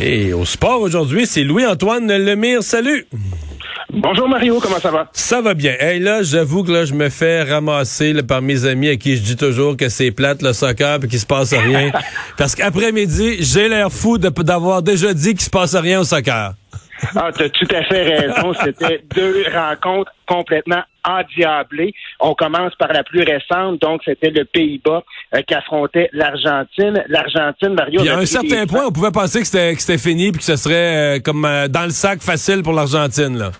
Et au sport aujourd'hui, c'est Louis-Antoine Lemire. Salut! Bonjour Mario, comment ça va? Ça va bien. Et là, j'avoue que là, je me fais ramasser par mes amis à qui je dis toujours que c'est plate le soccer et qu'il se passe rien. Parce qu'après-midi, j'ai l'air fou d'avoir déjà dit qu'il se passe rien au soccer. Ah, tu as tout à fait raison. C'était deux rencontres complètement endiablées. On commence par la plus récente, donc c'était le Pays-Bas euh, qui affrontait l'Argentine. L'Argentine, Mario. Il y a un certain point, on pouvait penser que c'était fini puis que ce serait euh, comme euh, dans le sac facile pour l'Argentine, là.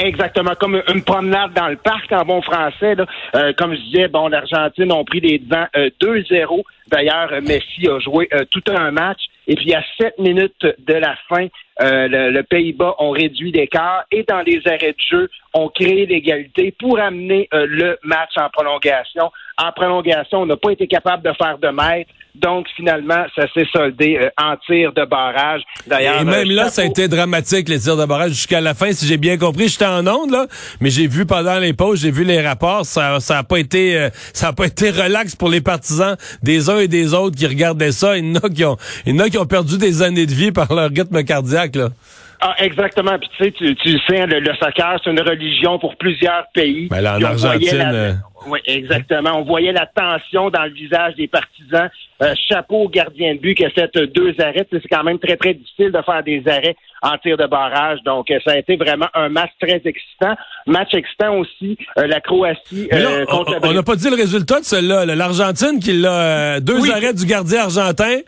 Exactement, comme une promenade dans le parc en bon français. Là. comme je disais, bon, l'Argentine ont pris des devants 2-0. D'ailleurs, Messi a joué tout un match. Et puis, à sept minutes de la fin, euh, le, Pays-Bas ont réduit l'écart et dans les arrêts de jeu, ont créé l'égalité pour amener euh, le match en prolongation. En prolongation, on n'a pas été capable de faire de mètres. Donc, finalement, ça s'est soldé euh, en tir de barrage. D'ailleurs, et même là, ça a été dramatique, les tirs de barrage, jusqu'à la fin, si j'ai bien compris. J'étais en onde, là, mais j'ai vu pendant les pauses, j'ai vu les rapports. Ça n'a pas été ça a pas été relax pour les partisans des uns et des autres qui regardaient ça. Il y en a qui ont, il y en a qui ont perdu des années de vie par leur rythme cardiaque. Ah, exactement. Puis tu sais, tu, tu sais, le, soccer, c'est une religion pour plusieurs pays. Ben là, en Argentine. Euh, oui, exactement. On voyait la tension dans le visage des partisans. Euh, chapeau au gardien de but qui a fait deux arrêts. C'est quand même très, très difficile de faire des arrêts en tir de barrage. Donc, euh, ça a été vraiment un match très excitant. Match excitant aussi, la Croatie contre On n'a pas dit le résultat de celle-là. L'Argentine qui l'a deux arrêts du gardien argentin.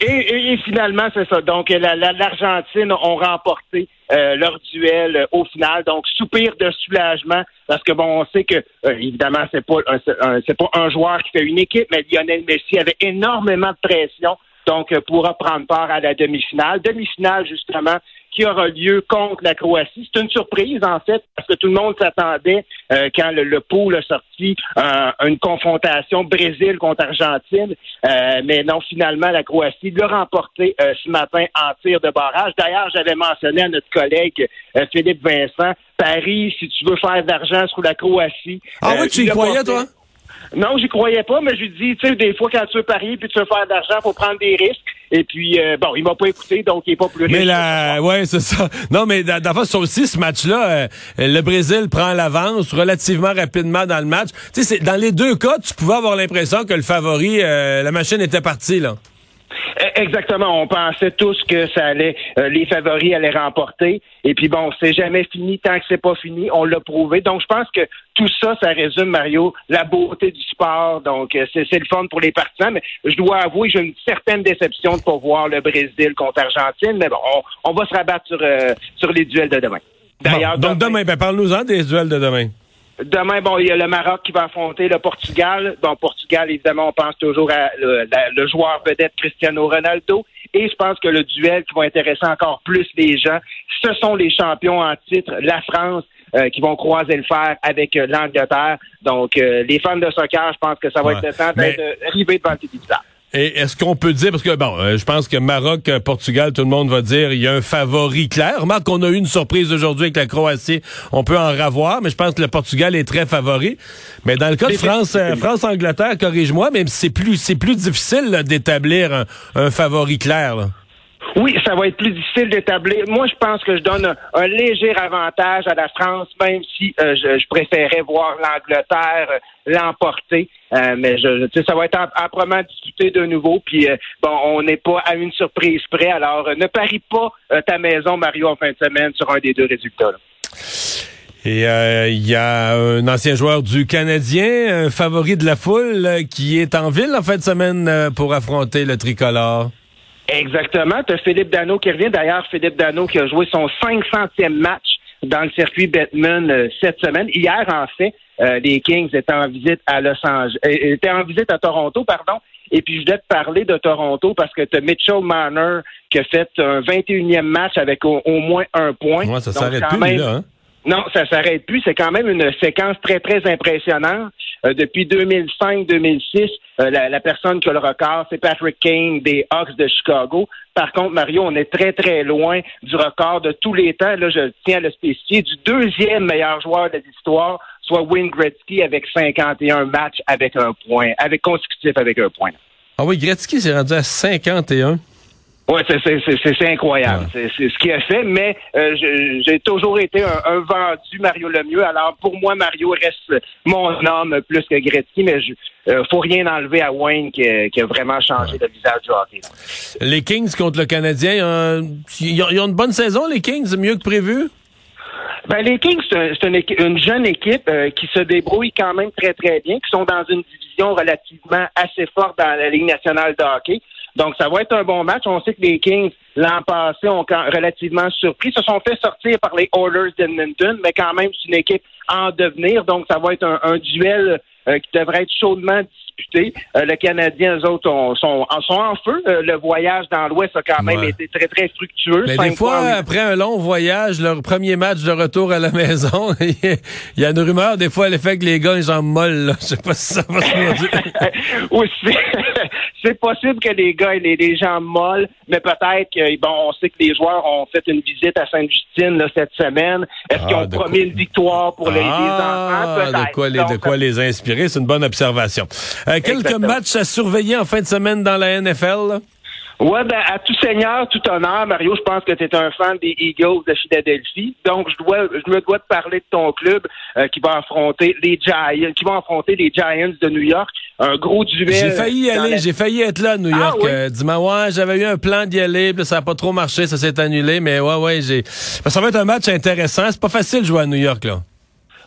Et, finalement, c'est ça. Donc, l'Argentine ont remporté euh, leur duel euh, au final. Donc, soupir de soulagement parce que bon, on sait que euh, évidemment, c'est pas c'est pas un joueur qui fait une équipe, mais Lionel Messi avait énormément de pression. Donc, pourra prendre part à la demi-finale. Demi-finale, justement, qui aura lieu contre la Croatie. C'est une surprise, en fait, parce que tout le monde s'attendait, euh, quand le, le pool a sorti, euh, une confrontation Brésil contre Argentine. Euh, mais non, finalement, la Croatie l'a remporté ce matin en tir de barrage. D'ailleurs, j'avais mentionné à notre collègue Philippe Vincent, Paris, si tu veux faire de l'argent sur la Croatie. Ah oui, tu y croyais, toi? Non, j'y croyais pas, mais je lui dis, tu sais, des fois, quand tu veux parier puis tu veux faire de l'argent, faut prendre des risques. Et puis, euh, bon, il m'a pas écouté, donc il est pas plus. Mais là, ouais, c'est ça. Non, mais d'abord, ça aussi, ce match-là, euh, le Brésil prend l'avance relativement rapidement dans le match. Tu sais, dans les deux cas, tu pouvais avoir l'impression que le favori, euh, la machine était partie, là. E, exactement. On pensait tous que ça allait, euh, les favoris allaient remporter. Et puis bon, c'est jamais fini tant que c'est pas fini. On l'a prouvé. Donc je pense que tout ça, ça résume Mario la beauté du sport. Donc euh, c'est le fun pour les partisans. Mais je dois avouer, j'ai une certaine déception de pas voir le Brésil contre Argentine. Mais bon, on, va se rabattre sur euh, sur les duels de demain. D'ailleurs, donc demain, ben parle-nous-en des duels de demain. Demain, bon, il y a le Maroc qui va affronter le Portugal. Bon, Portugal, évidemment, on pense toujours à le, joueur vedette Cristiano Ronaldo. Et je pense que le duel qui va intéresser encore plus les gens, ce sont les champions en titre, la France, euh, qui vont croiser le fer avec euh, l'Angleterre. Donc, euh, les fans de soccer, je pense que ça va être le temps d'arriver devant le téléviseur. Et est-ce qu'on peut dire, parce que bon, euh, je pense que Maroc, euh, Portugal, tout le monde va dire, il y a un favori clair. Remarque qu'on a eu une surprise aujourd'hui avec la Croatie. On peut en revoir, mais je pense que le Portugal est très favori. Mais dans le cas de France, euh, France-Angleterre, corrige-moi, même c'est plus, c'est plus difficile d'établir un, favori clair. Oui, ça va être plus difficile d'établir. Moi, je pense que je donne un, léger avantage à la France, même si euh, je, préférais voir l'Angleterre euh, l'emporter. Euh, mais je, ça va être âprement discuté de nouveau. Puis bon, on n'est pas à une surprise près. Alors, ne parie pas ta maison, Mario, en fin de semaine sur un des deux résultats. Et il y a un ancien joueur du Canadien, un favori de la foule, qui est en ville en fin de semaine pour affronter le tricolore. Exactement. Tu as Philippe Dano qui revient. D'ailleurs, Philippe Dano qui a joué son 500e match dans le circuit Batman euh, cette semaine. Hier, en fait, euh, les Kings étaient en visite à Los Angeles, euh, étaient en visite à Toronto, pardon. Et puis, je voulais te parler de Toronto parce que tu as Mitchell Marner qui a fait un 21e match avec au, moins un point. Moi, ça s'arrête plus, là, hein? Non, ça s'arrête plus. C'est quand même une séquence très, très impressionnante. Euh, depuis 2005-2006, euh, la, la, personne qui a le record, c'est Patrick Kane des Hawks de Chicago. Par contre, Mario, on est très, très loin du record de tous les temps. Là, je tiens à le spécifier, du deuxième meilleur joueur de l'histoire, soit Wayne Gretzky avec 51 matchs avec un point, avec consécutif avec un point. Ah oui, Gretzky s'est rendu à 51. Oui, c'est incroyable. C'est ce qu'il a fait, mais euh, j'ai toujours été un, vendu Mario Lemieux. Alors pour moi, Mario reste mon homme plus que Gretzky, mais je euh, faut rien enlever à Wayne qui, a vraiment changé le visage du hockey. Les Kings contre le Canadien, euh, ils, ont, une bonne saison, les Kings, mieux que prévu? Ben, les Kings, c'est une, jeune équipe qui se débrouille quand même très, très bien, qui sont dans une division relativement assez forte dans la Ligue nationale de hockey. Donc, ça va être un bon match. On sait que les Kings, l'an passé, ont relativement surpris. Se sont fait sortir par les Oilers d'Edmonton, mais quand même, c'est une équipe en devenir. Donc, ça va être un, duel euh, qui devrait être chaudement euh, le Canadien, eux autres, sont, en feu. Euh, le voyage dans l'Ouest a quand même été très, très fructueux. Mais des fois, après un long voyage, leur premier match de retour à la maison, il y a une rumeur, des fois, elle fait que les gars, ils jambes molles. Je sais pas si ça va se produire. Aussi, c'est possible que les gars aient des jambes molles, mais peut-être que, bon, on sait que les joueurs ont fait une visite à Sainte-Justine cette semaine. Est-ce qu'ils ah, ont promis une victoire pour les, ah, enfants? De quoi, les, de quoi les inspirer? C'est une bonne observation. Euh, quelques matchs à surveiller en fin de semaine dans la NFL? Ouais, ben, à tout seigneur, tout honneur, Mario, je pense que tu es un fan des Eagles de Philadelphie. Donc, je dois, je me dois te parler de ton club euh, qui va affronter les Giants, qui va affronter les Giants de New York. Un gros duel. J'ai failli y aller, j'ai failli être là à New ah York. Ah, Dis-moi, ouais, j'avais eu un plan d'y aller, puis ça n'a pas trop marché, ça s'est annulé, mais ouais, ouais, j'ai. Ça va être un match intéressant. C'est pas facile de jouer à New York, là.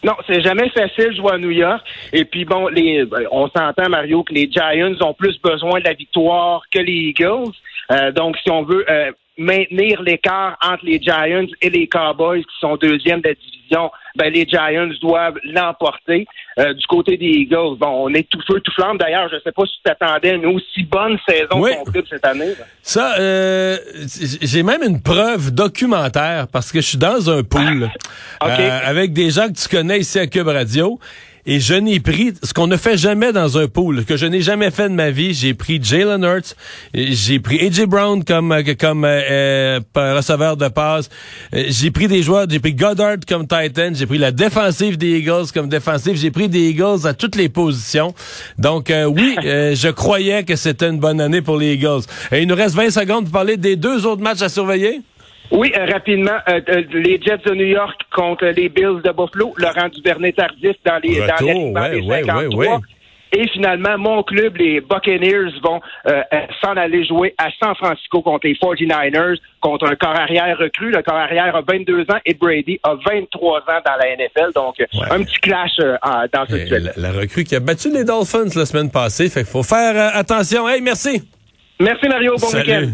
Non, c'est jamais facile jouer à New York. Et puis bon, les, ben, on s'entend, Mario, que les Giants ont plus besoin de la victoire que les Eagles. Euh, donc, si on veut euh, maintenir l'écart entre les Giants et les Cowboys, qui sont deuxièmes de la division, ben, les Giants doivent l'emporter. Euh, du côté des Eagles, bon, on est tout feu, tout flamme. D'ailleurs, je ne sais pas si tu t'attendais à une aussi bonne saison oui. cette année. Ça, euh, j'ai même une preuve documentaire parce que je suis dans un pool euh, avec des gens que tu connais ici à Cube Radio. Et je n'ai pris ce qu'on ne fait jamais dans un pool, que je n'ai jamais fait de ma vie. J'ai pris Jalen Hurts, j'ai pris AJ Brown comme euh, comme euh, euh, receveur de passe. J'ai pris des joueurs, j'ai pris Goddard comme Titan, j'ai pris la défensive des Eagles comme défensive. J'ai pris des Eagles à toutes les positions. Donc oui, je croyais que c'était une bonne année pour les Eagles. Et il nous reste 20 secondes pour parler des deux autres matchs à surveiller. Oui, euh, rapidement, euh, euh, les Jets de New York contre les Bills de Buffalo, Laurent Duvernay tardif dans les, dans les, ouais, 53. Et finalement, mon club, les Buccaneers, vont s'en aller jouer à San Francisco contre les 49ers, contre un corps arrière recru. Le corps arrière a 22 ans et Brady a 23 ans dans la NFL. Donc, un petit clash dans ce duel. La, la, recrue qui a battu les Dolphins la semaine passée. Fait qu'il faut faire attention. Hey, merci. Merci Mario. Bon week-end.